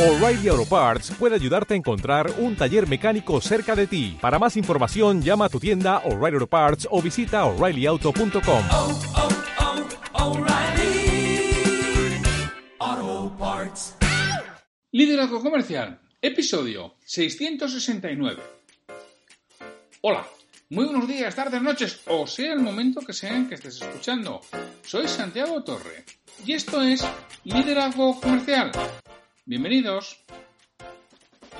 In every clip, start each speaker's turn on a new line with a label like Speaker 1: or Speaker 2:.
Speaker 1: O'Reilly Auto Parts puede ayudarte a encontrar un taller mecánico cerca de ti. Para más información, llama a tu tienda O'Reilly Auto Parts o visita oreillyauto.com.
Speaker 2: oh, oh, Parts.
Speaker 3: Liderazgo Comercial, episodio 669. Hola, muy buenos días, tardes, noches, o sea el momento que sea en que estés escuchando. Soy Santiago Torre y esto es Liderazgo Comercial. Bienvenidos.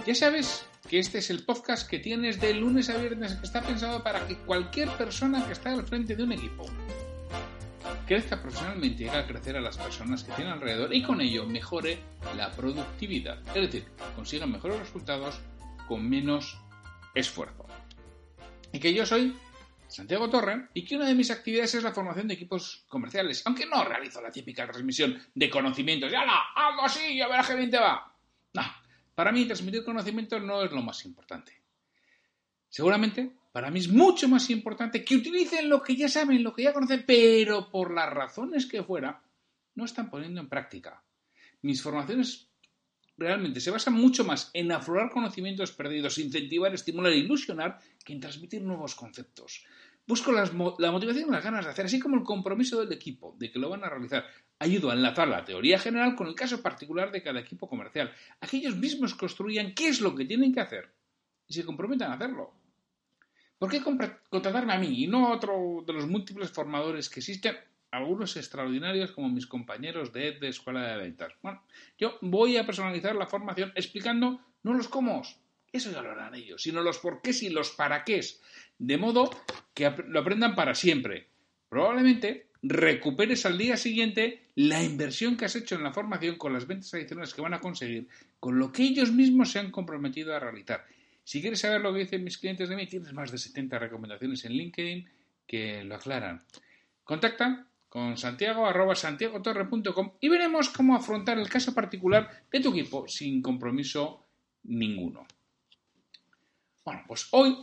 Speaker 3: Ya sabes que este es el podcast que tienes de lunes a viernes que está pensado para que cualquier persona que está al frente de un equipo crezca profesionalmente y haga crecer a las personas que tiene alrededor y con ello mejore la productividad. Es decir, consigan mejores resultados con menos esfuerzo. Y que yo soy Santiago Torre y que una de mis actividades es la formación de equipos comerciales, aunque no realizo la típica transmisión de conocimientos. ¡Ya la! ¡Algo así! ¡Ya verás qué bien te va! No, para mí transmitir conocimiento no es lo más importante. Seguramente para mí es mucho más importante que utilicen lo que ya saben, lo que ya conocen, pero por las razones que fuera, no están poniendo en práctica. Mis formaciones realmente se basan mucho más en aflorar conocimientos perdidos, incentivar, estimular e ilusionar que en transmitir nuevos conceptos. Busco las la motivación y las ganas de hacer, así como el compromiso del equipo de que lo van a realizar. Ayudo a enlazar la teoría general con el caso particular de cada equipo comercial. Aquellos mismos construyan qué es lo que tienen que hacer y se comprometan a hacerlo. ¿Por qué contratarme a mí y no a otro de los múltiples formadores que existen? Algunos extraordinarios como mis compañeros de de Escuela de Ventas. Bueno, yo voy a personalizar la formación explicando no los cómo, eso ya lo harán ellos, sino los porqués y los para qué. De modo que lo aprendan para siempre. Probablemente recuperes al día siguiente la inversión que has hecho en la formación con las ventas adicionales que van a conseguir, con lo que ellos mismos se han comprometido a realizar. Si quieres saber lo que dicen mis clientes de mí, tienes más de 70 recomendaciones en LinkedIn que lo aclaran. Contacta con santiago y veremos cómo afrontar el caso particular de tu equipo sin compromiso ninguno. Bueno, pues hoy,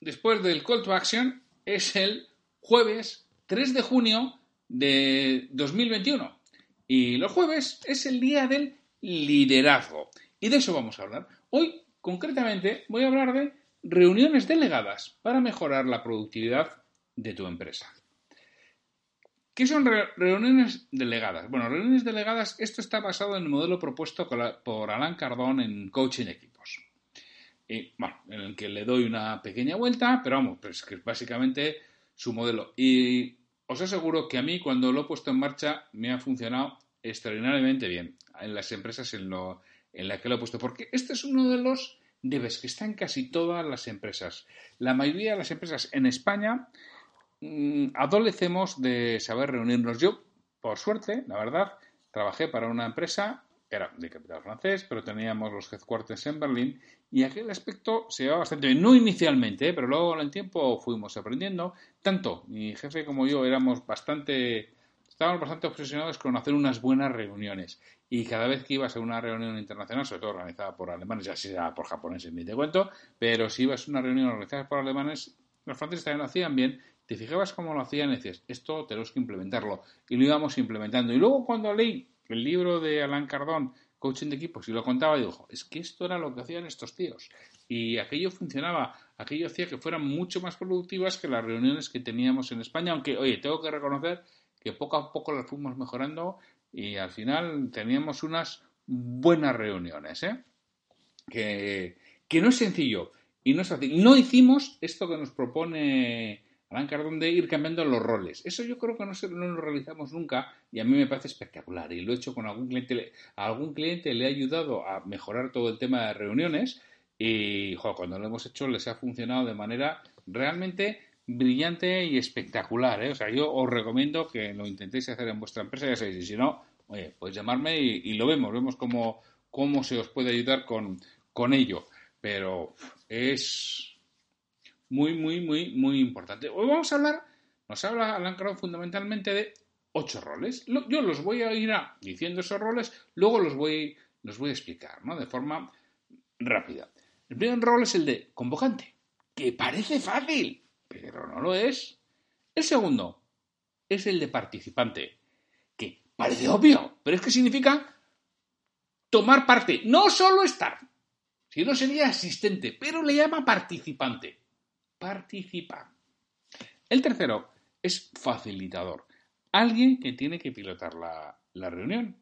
Speaker 3: después del call to action, es el jueves 3 de junio de 2021. Y los jueves es el día del liderazgo. Y de eso vamos a hablar. Hoy Concretamente, voy a hablar de reuniones delegadas para mejorar la productividad de tu empresa. ¿Qué son re reuniones delegadas? Bueno, reuniones delegadas, esto está basado en el modelo propuesto por Alan Cardón en Coaching Equipos. Y, bueno, en el que le doy una pequeña vuelta, pero vamos, pues que es básicamente su modelo. Y os aseguro que a mí, cuando lo he puesto en marcha, me ha funcionado extraordinariamente bien en las empresas en, las que lo he puesto, porque este es uno de los debes que está en casi todas las empresas. La mayoría de las empresas en España mmm, adolecemos de saber reunirnos. Yo, por suerte, la verdad, trabajé para una empresa era de capital francés, pero teníamos los headquarters en Berlín y aquel aspecto se llevaba bastante bien. No inicialmente, pero luego en el tiempo fuimos aprendiendo. Tanto mi jefe como yo éramos bastante estábamos bastante obsesionados con hacer unas buenas reuniones. Y cada vez que ibas a una reunión internacional, sobre todo organizada por alemanes, ya sea por japoneses, ni te cuento, pero si ibas a una reunión organizada por alemanes, los franceses también lo hacían bien, te fijabas cómo lo hacían y decías, esto tenemos que implementarlo. Y lo íbamos implementando. Y luego cuando leí el libro de Alain Cardón, Coaching de Equipos, y lo contaba, digo, es que esto era lo que hacían estos tíos. Y aquello funcionaba, aquello hacía que fueran mucho más productivas que las reuniones que teníamos en España, aunque, oye, tengo que reconocer que poco a poco las fuimos mejorando y al final teníamos unas buenas reuniones, ¿eh? que, que no es sencillo y no es fácil. No hicimos esto que nos propone Alan Cardón de ir cambiando los roles. Eso yo creo que no, se, no lo realizamos nunca y a mí me parece espectacular. Y lo he hecho con algún cliente. A algún cliente le ha ayudado a mejorar todo el tema de reuniones y cuando lo hemos hecho les ha funcionado de manera realmente brillante y espectacular. ¿eh? O sea, yo os recomiendo que lo intentéis hacer en vuestra empresa, ya sabéis, y si no, oye, pues llamarme y, y lo vemos, vemos cómo, cómo, se os puede ayudar con, con ello. Pero es muy, muy, muy, muy importante. Hoy vamos a hablar, nos habla Alan Cardón fundamentalmente de ocho roles. Yo los voy a ir diciendo esos roles, luego los voy, los voy a explicar, ¿no? De forma rápida. El primer rol es el de convocante, que parece fácil, pero no lo es. El segundo es el de participante, que parece obvio, pero es que significa tomar parte, no solo estar, sino sería asistente, pero le llama participante. Participa. El tercero es facilitador, alguien que tiene que pilotar la, la reunión.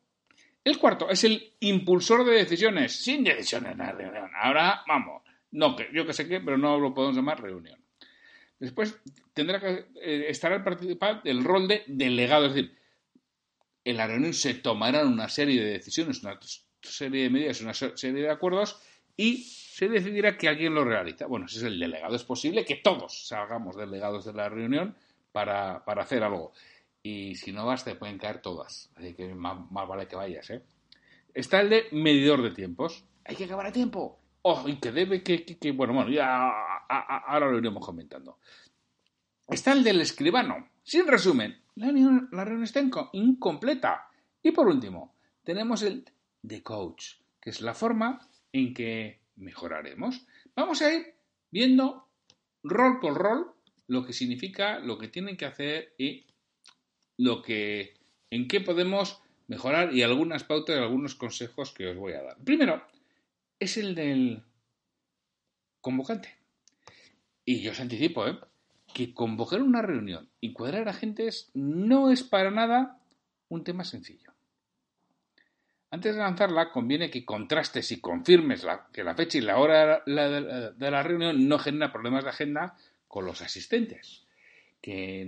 Speaker 3: El cuarto es el impulsor de decisiones, sin decisiones en la reunión. Ahora, vamos, no, yo que sé qué, pero no lo podemos llamar reunión. Después tendrá que eh, estar el participante el rol de delegado, es decir, en la reunión se tomarán una serie de decisiones, una serie de medidas, una serie de acuerdos y se decidirá que alguien lo realiza. Bueno, ese es el delegado. Es posible que todos salgamos delegados de la reunión para, para hacer algo. Y si no vas, pueden caer todas. Así que más, vale que vayas, ¿eh? Está el de medidor de tiempos. Hay que acabar a tiempo. Oh, y que debe que, que, bueno, bueno, ya ahora lo iremos comentando. Está el del escribano. Sin resumen, la reunión está incompleta. Y por último, tenemos el de coach, que es la forma en que mejoraremos. Vamos a ir viendo rol por rol lo que significa, lo que tienen que hacer y lo que, en qué podemos mejorar y algunas pautas y algunos consejos que os voy a dar. Primero, es el del convocante. Y yo os anticipo, ¿eh? que convocar una reunión y cuadrar agentes no es para nada un tema sencillo. Antes de lanzarla, conviene que contrastes y confirmes que la fecha y la hora de la reunión no genera problemas de agenda con los asistentes que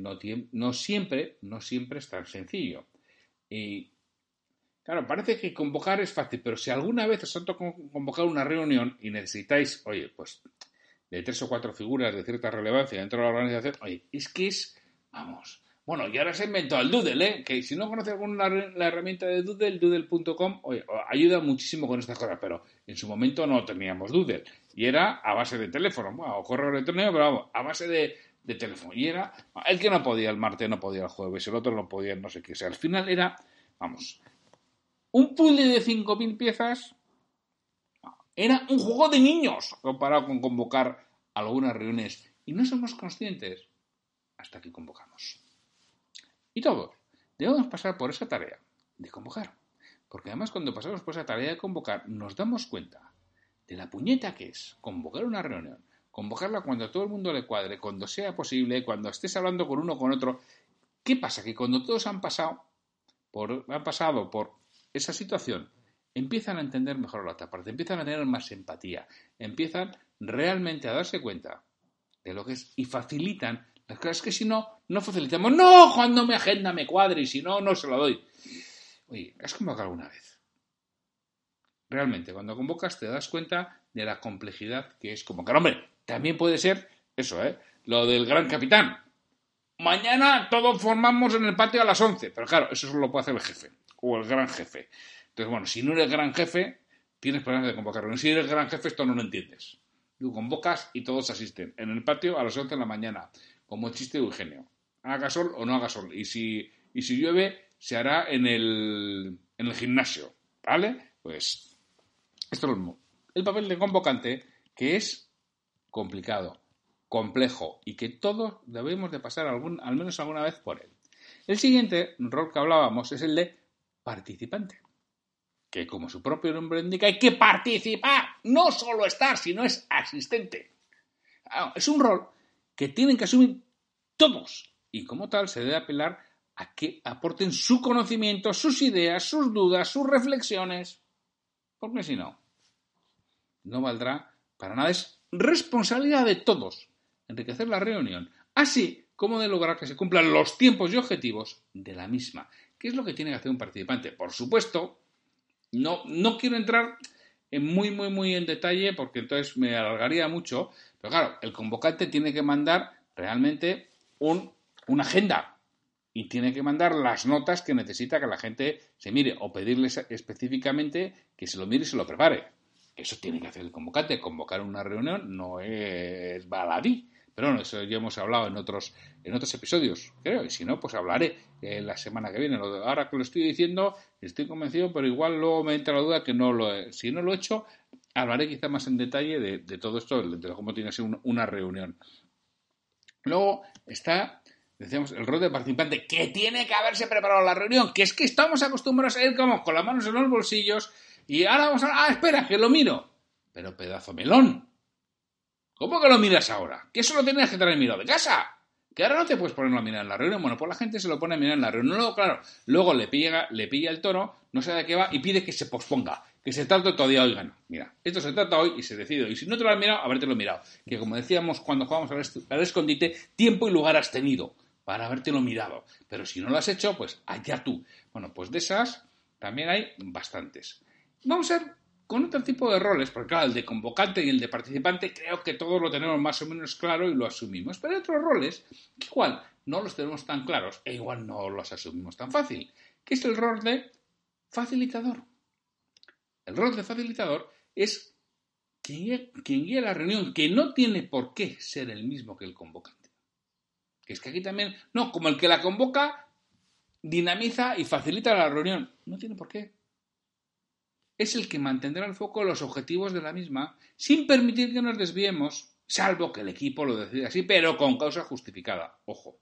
Speaker 3: no, siempre, no siempre es tan sencillo. Y claro, parece que convocar es fácil, pero si alguna vez os ha tocado convocar una reunión y necesitáis, oye, pues de tres o cuatro figuras de cierta relevancia dentro de la organización, oye, es que es, vamos, bueno, y ahora se ha inventado el Doodle, ¿eh? Que si no conoces alguna la herramienta de Doodle, doodle.com, ayuda muchísimo con estas cosas, pero en su momento no teníamos Doodle. Y era a base de teléfono, bueno, o correo electrónico, pero vamos, a base de, teléfono. Y era el que no podía el martes, no podía el jueves, el otro no podía no sé qué. Sea, al final era, vamos, un puzzle de 5.000 piezas era un juego de niños comparado con convocar algunas reuniones. Y no somos conscientes hasta que convocamos. Y todos debemos pasar por esa tarea de convocar. Porque además cuando pasamos por esa tarea de convocar nos damos cuenta de la puñeta que es convocar una reunión convocarla cuando a todo el mundo le cuadre, cuando sea posible, cuando estés hablando con uno o con otro. ¿Qué pasa? Que cuando todos han pasado por, han pasado por esa situación, empiezan a entender mejor la otra parte, empiezan a tener más empatía, empiezan realmente a darse cuenta de lo que es y facilitan las cosas que si no, no facilitamos. No, cuando mi agenda me cuadre y si no, no se la doy. Oye, ¿has convocado alguna vez? Realmente, cuando convocas te das cuenta de la complejidad que es convocar. Hombre, también puede ser eso, ¿eh? Lo del gran capitán. Mañana todos formamos en el patio a las 11. Pero claro, eso solo lo puede hacer el jefe o el gran jefe. Entonces, bueno, si no eres gran jefe, tienes problemas de convocar Si eres gran jefe, esto no lo entiendes. Tú convocas y todos asisten. En el patio a las 11 de la mañana, como el chiste de Eugenio. Haga sol o no haga sol. Y si, y si llueve, se hará en el, en el gimnasio. ¿Vale? Pues esto es lo mismo. El papel de convocante, que es complicado, complejo y que todos debemos de pasar algún, al menos alguna vez por él. El siguiente rol que hablábamos es el de participante, que como su propio nombre indica hay que participar, no solo estar, sino es asistente. Ah, es un rol que tienen que asumir todos y como tal se debe apelar a que aporten su conocimiento, sus ideas, sus dudas, sus reflexiones, porque si no, no valdrá para nada. Es responsabilidad de todos enriquecer la reunión, así como de lograr que se cumplan los tiempos y objetivos de la misma. ¿Qué es lo que tiene que hacer un participante? Por supuesto, no, no quiero entrar en muy, muy, muy en detalle porque entonces me alargaría mucho, pero claro, el convocante tiene que mandar realmente un, una agenda y tiene que mandar las notas que necesita que la gente se mire o pedirles específicamente que se lo mire y se lo prepare. Eso tiene que hacer el convocante. Convocar una reunión no es baladí. Pero bueno, eso ya hemos hablado en otros, en otros episodios, creo. Y si no, pues hablaré eh, la semana que viene. Ahora que lo estoy diciendo, estoy convencido, pero igual luego me entra la duda que no lo he, Si no lo he hecho, hablaré quizá más en detalle de, todo esto, de cómo tiene que ser una reunión. Luego está, decíamos, el rol de participante, que tiene que haberse preparado la reunión, que es que estamos acostumbrados a ir como con las manos en los bolsillos, Y ahora vamos a... Ah, espera, que lo miro. Pero pedazo melón. ¿Cómo que lo miras ahora? Que eso lo tenías que traer mirado de casa. Que ahora no te puedes ponerlo a mirar en la reunión. Bueno, pues la gente se lo pone a mirar en la reunión. Luego, claro, luego le pilla, le pilla el toro, no sabe de qué va y pide que se posponga. Que se trate todavía hoy. Mira, esto se trata hoy y se decide. Y si no te lo has mirado, habértelo mirado. Que como decíamos cuando jugamos al escondite, tiempo y lugar has tenido para habértelo mirado. Pero si no lo has hecho, pues allá tú. Bueno, pues de esas también hay bastantes. Vamos a ver con otro tipo de roles, porque claro, el de convocante y el de participante creo que todos lo tenemos más o menos claro y lo asumimos. Pero hay otros roles que igual no los tenemos tan claros e igual no los asumimos tan fácil, que es el rol de facilitador. El rol de facilitador es quien guía, quien guía la reunión, que no tiene por qué ser el mismo que el convocante. Es que aquí también, no, como el que la convoca, dinamiza y facilita la reunión. No tiene por qué. Es el que mantendrá el foco los objetivos de la misma, sin permitir que nos desviemos, salvo que el equipo lo decida así, pero con causa justificada. Ojo.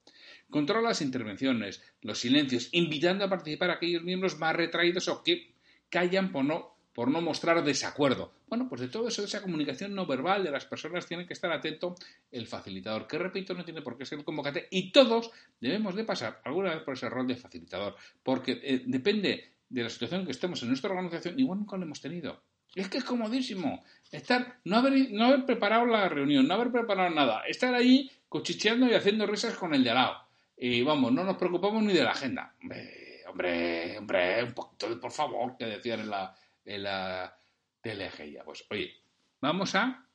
Speaker 3: Controla las intervenciones, los silencios, invitando a participar a aquellos miembros más retraídos o que callan por no, por no mostrar desacuerdo. Bueno, pues de todo eso, de esa comunicación no verbal de las personas, tiene que estar atento el facilitador, que repito, no tiene por qué ser el convocante, y todos debemos de pasar alguna vez por ese rol de facilitador, porque eh, depende de la situación que estemos en nuestra organización, igual nunca lo hemos tenido. Es que es comodísimo estar, no haber, no haber preparado la reunión, no haber preparado nada, estar ahí cuchicheando y haciendo risas con el de al lado. Y vamos, no nos preocupamos ni de la agenda. Hombre, hombre, hombre, un poquito de por favor, que decían en la, en la teleguía. Pues oye, vamos a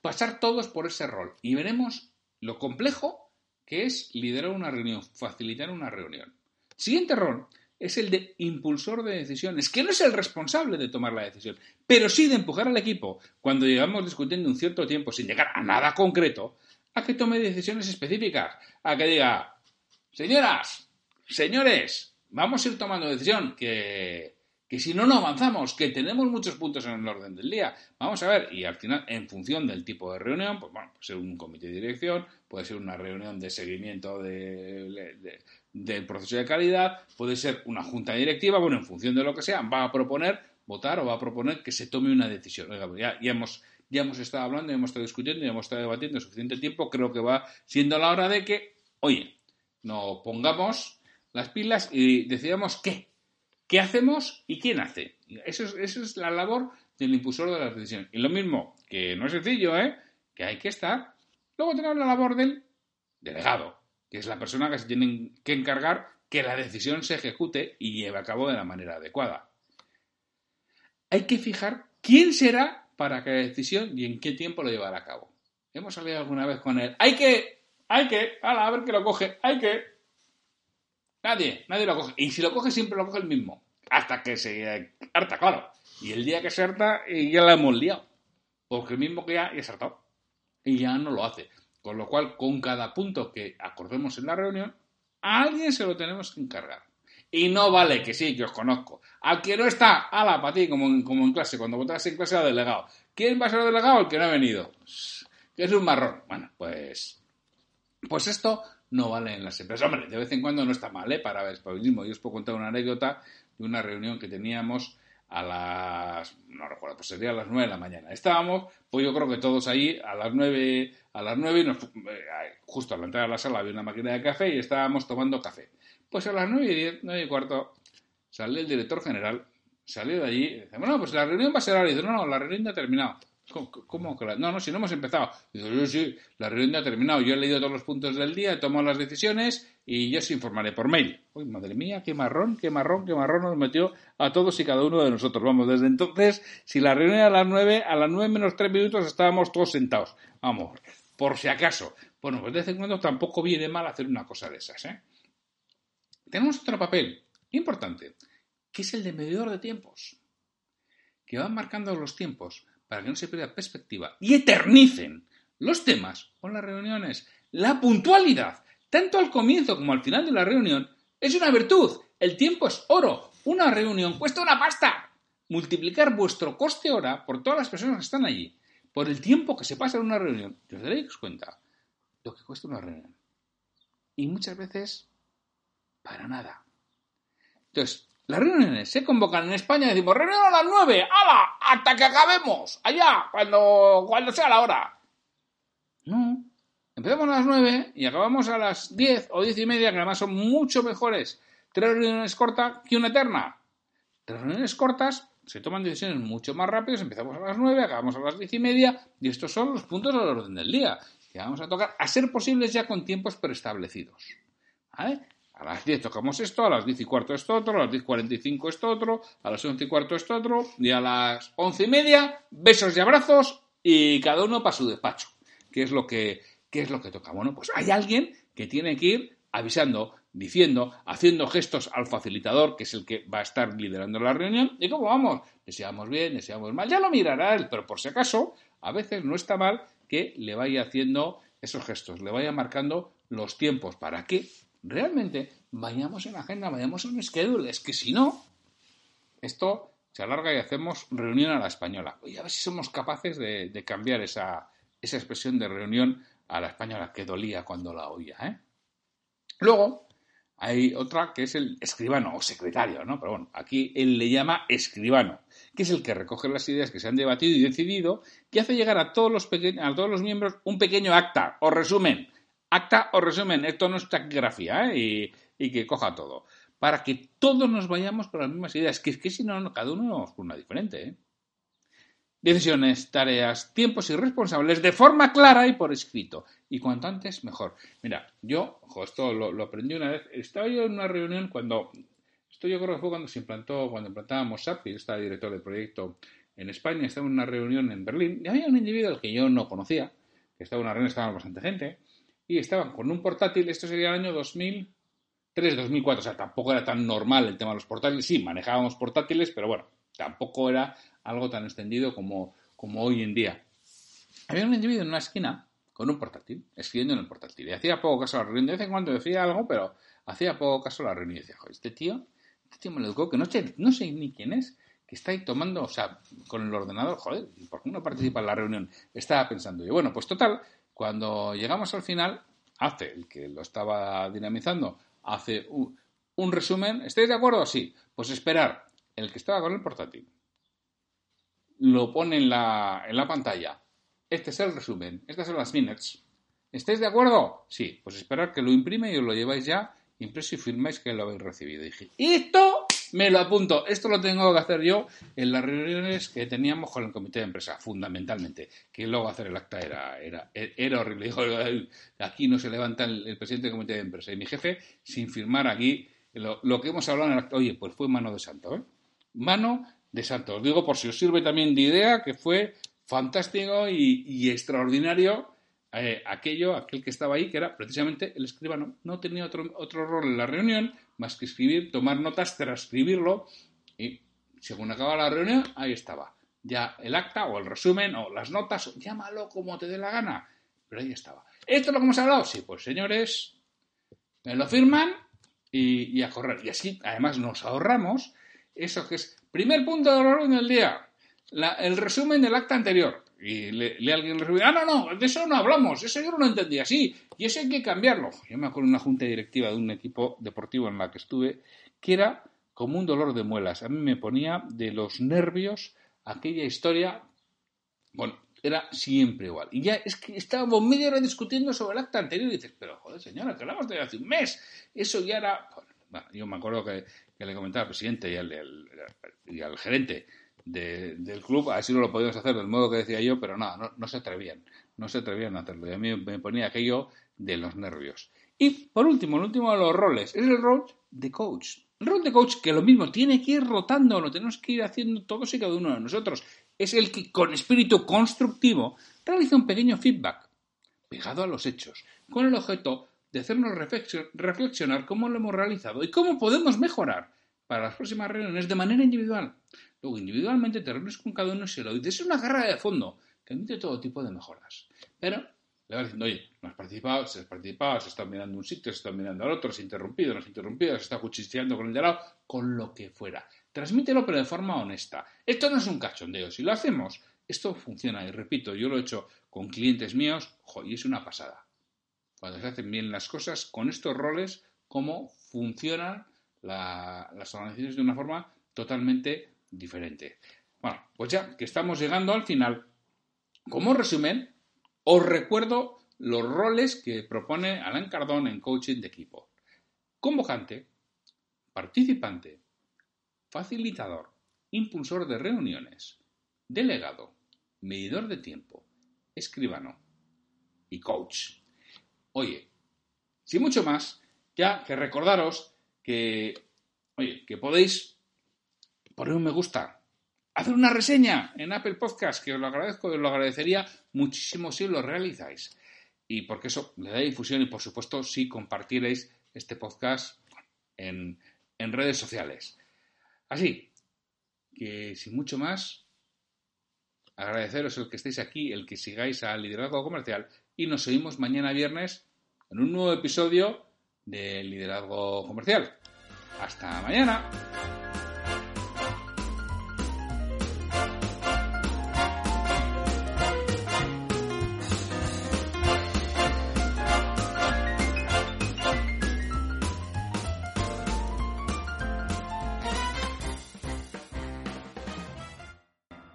Speaker 3: pasar todos por ese rol y veremos lo complejo que es liderar una reunión, facilitar una reunión. Siguiente rol es el de impulsor de decisiones, que no es el responsable de tomar la decisión, pero sí de empujar al equipo cuando llegamos discutiendo un cierto tiempo sin llegar a nada concreto, a que tome decisiones específicas, a que diga, señoras, señores, vamos a ir tomando decisión, que, que si no, no avanzamos, que tenemos muchos puntos en el orden del día. Vamos a ver, y al final, en función del tipo de reunión, pues bueno, puede ser un comité de dirección, puede ser una reunión de seguimiento de, de, del proceso de calidad, puede ser una junta directiva, bueno, en función de lo que sea, va a proponer votar o va a proponer que se tome una decisión. Oiga, pues ya, ya hemos ya hemos estado hablando, ya hemos estado discutiendo, ya hemos estado debatiendo suficiente tiempo, creo que va siendo la hora de que, oye, nos pongamos las pilas y decidamos qué, qué hacemos y quién hace. Eso es, la labor del impulsor de las decisiones. Y lo mismo, que no es sencillo, ¿eh? que hay que estar. Luego tenemos la labor del delegado, que es la persona que se tiene que encargar que la decisión se ejecute y lleve a cabo de la manera adecuada. Hay que fijar quién será para cada decisión y en qué tiempo lo llevará a cabo. Hemos salido alguna vez con él. Hay que, hay que, ala, a ver que lo coge, hay que. Nadie, nadie lo coge. Y si lo coge, siempre lo coge el mismo. Hasta que se harta, claro. Y el día que se harta, ya la hemos liado. Porque el mismo que ya, ya se. Y ya no lo hace. Con lo cual, con cada punto que acordemos en la reunión, a alguien se lo tenemos que encargar. Y no vale que sí, que os conozco. Al que no está, ala, para ti, como en, como en clase, cuando votas en clase a delegado. ¿Quién va a ser el delegado? El que no ha venido. Que es un marrón. Bueno, pues. Pues esto no vale en las empresas. Hombre, de vez en cuando no está mal, ¿eh? Para mismo. Yo os puedo contar una anécdota de una reunión que teníamos a las. No recuerdo, pues sería a las 9 de la mañana. Estábamos, pues yo creo que todos ahí a las 9, a las 9 y nos, eh, justo a la entrada de la sala había una máquina de café y estábamos tomando café. Pues a las 9 y 10, 9 y cuarto, salió el director general, salió de allí y dice, bueno, pues la reunión va a ser ahora. Y dice, no, no, la reunión ya ha terminado. ¿Cómo, que la... No, no, si no hemos empezado. Sí, la reunión ha terminado. Yo he leído todos los puntos del día, he tomado las decisiones y yo os informaré por mail. Uy, madre mía, qué marrón, qué marrón, qué marrón nos metió a todos y cada uno de nosotros. Vamos, desde entonces, si la reunión era a las 9, a las 9 menos 3 minutos estábamos todos sentados. Vamos, por si acaso. Bueno, pues de vez en cuando tampoco viene mal hacer una cosa de esas, ¿eh? Tenemos otro papel importante, que es el de medidor de tiempos, que van marcando los tiempos para que no se pierda perspectiva y eternicen los temas o las reuniones. La puntualidad, tanto al comienzo como al final de la reunión, es una virtud. El tiempo es oro. Una reunión cuesta una pasta. Multiplicar vuestro coste hora por todas las personas que están allí, por el tiempo que se pasa en una reunión, y os daréis cuenta lo que cuesta una reunión. Y muchas veces para nada. Entonces, las reuniones se convocan en España y decimos, reunión a las nueve, ¡hala! ¡Hasta que acabemos! Allá, cuando, cuando sea la hora. No. Empezamos a las nueve y acabamos a las diez o diez y media, que además son mucho mejores tres reuniones cortas que una eterna. Tres reuniones cortas se toman decisiones mucho más rápidas, empezamos a las nueve, acabamos a las diez y media, y estos son los puntos del orden del día, que vamos a tocar, a ser posibles ya con tiempos preestablecidos. ¿Vale? A las 10 tocamos esto, a las 10 y cuarto esto otro, a las 10 y 45 esto otro, a las 11 y cuarto esto otro, y a las 11 y media, besos y abrazos, y cada uno para su despacho. ¿Qué es lo que, qué es lo que toca? Bueno, pues hay alguien que tiene que ir avisando, diciendo, haciendo gestos al facilitador, que es el que va a estar liderando la reunión, y cómo vamos, deseamos bien, deseamos mal, ya lo mirará él, pero por si acaso, a veces no está mal que le vaya haciendo esos gestos, le vaya marcando los tiempos. Para que realmente vayamos en agenda, vayamos en schedule. Es que si no, esto se alarga y hacemos reunión a la española. Voy a ver si somos capaces de, cambiar esa, esa, expresión de reunión a la española que dolía cuando la oía. ¿eh? Luego, hay otra que es el escribano o secretario, ¿no? Pero bueno, aquí él le llama escribano, que es el que recoge las ideas que se han debatido y decidido, que hace llegar a todos los, a todos los miembros un pequeño acta o resumen acta o resumen, esto no es taquigrafía ¿eh? y, que coja todo, para que todos nos vayamos con las mismas ideas, que es que si no, cada uno nos una diferente. ¿eh? Decisiones, tareas, tiempos y responsables de forma clara y por escrito. Y cuanto antes, mejor. Mira, yo, ojo, esto lo, aprendí una vez, estaba yo en una reunión cuando, esto yo creo que fue cuando se implantó, cuando implantábamos SAP, yo estaba director del proyecto en España, estaba en una reunión en Berlín, y había un individuo al que yo no conocía, que estaba en una reunión, estaba bastante gente, y estaban con un portátil, esto sería el año 2003, 2004, o sea, tampoco era tan normal el tema de los portátiles, sí, manejábamos portátiles, pero bueno, tampoco era algo tan extendido como, como hoy en día. Había un individuo en una esquina con un portátil, escribiendo en el portátil, y hacía poco caso a la reunión, de vez en cuando decía algo, pero hacía poco caso a la reunión y decía, joder, este tío, este tío me lo educó, que no sé, no sé ni quién es, que está ahí tomando, o sea, con el ordenador, joder, ¿por qué no participa en la reunión? Estaba pensando yo, bueno, pues total, cuando llegamos al final, hace, el que lo estaba dinamizando, hace un, resumen. ¿Estáis de acuerdo? Sí. Pues esperar. El que estaba con el portátil lo pone en la, en la pantalla. Este es el resumen. Estas son las minutes. ¿Estáis de acuerdo? Sí. Pues esperar que lo imprime y os lo lleváis ya impreso y firmáis que lo habéis recibido. Y dije, esto me lo apunto. Esto lo tengo que hacer yo en las reuniones que teníamos con el comité de empresa, fundamentalmente. Que luego hacer el acta era, era, horrible. Dijo, aquí no se levanta el, presidente del comité de empresa. Y mi jefe, sin firmar aquí, lo, que hemos hablado en el acta, oye, pues fue mano de santo. ¿eh? Mano de santo. Os digo por si os sirve también de idea, que fue fantástico y, y extraordinario eh, aquello, aquel que estaba ahí, que era precisamente el escribano. No tenía otro, otro rol en la reunión más que escribir, tomar notas, transcribirlo y según acaba la reunión, ahí estaba. Ya el acta o el resumen o las notas, llámalo como te dé la gana, pero ahí estaba. ¿Esto es lo que hemos hablado? Sí, pues señores, me lo firman y, a correr. Y así, además, nos ahorramos eso que es primer punto de orden del día, el resumen del acta anterior y le, le alguien le ah, no, no, de eso no hablamos, eso yo no lo entendía así, y eso hay que cambiarlo. Yo me acuerdo de una junta directiva de un equipo deportivo en la que estuve, que era como un dolor de muelas. A mí me ponía de los nervios aquella historia, bueno, era siempre igual. Y ya es que estábamos media hora discutiendo sobre el acta anterior y dices, pero joder, señora, que hablamos de hace un mes. Eso ya era. Bueno, yo me acuerdo que, le comentaba al presidente y al, y al gerente de, del club, así no lo podíamos hacer del modo que decía yo, pero nada, no, no, se atrevían, no se atrevían a hacerlo. Y a mí me ponía aquello de los nervios. Y por último, el último de los roles, es el rol de coach. El rol de coach, que lo mismo, tiene que ir rotando, lo tenemos que ir haciendo todos y cada uno de nosotros. Es el que con espíritu constructivo realiza un pequeño feedback pegado a los hechos, con el objeto de hacernos reflexionar cómo lo hemos realizado y cómo podemos mejorar para las próximas reuniones de manera individual. Luego, individualmente te reúnes con cada uno y se lo dices. Es una carrera de fondo que admite todo tipo de mejoras. Pero le vas diciendo, oye, no has participado, si has participado, se está mirando un sitio, se está mirando al otro, se ha interrumpido, no se ha interrumpido, se está cuchicheando con el de lado, con lo que fuera. Transmítelo, pero de forma honesta. Esto no es un cachondeo. Si lo hacemos, esto funciona. Y repito, yo lo he hecho con clientes míos, jo, y es una pasada. Cuando se hacen bien las cosas, con estos roles, cómo funcionan la- las organizaciones de una forma totalmente diferente. Bueno, pues ya que estamos llegando al final, como resumen, os recuerdo los roles que propone Alan Cardón en coaching de equipo. Convocante, participante, facilitador, impulsor de reuniones, delegado, medidor de tiempo, escribano y coach. Oye, sin mucho más, ya que recordaros que, oye, que podéis poner un me gusta, hacer una reseña en Apple Podcast, que os lo agradezco os lo agradecería muchísimo si lo realizáis. Y porque eso le da difusión y, por supuesto, si compartiréis este podcast en, en redes sociales. Así que, sin mucho más, agradeceros el que estéis aquí, el que sigáis al liderazgo comercial y nos seguimos mañana viernes en un nuevo episodio de liderazgo comercial. Hasta mañana.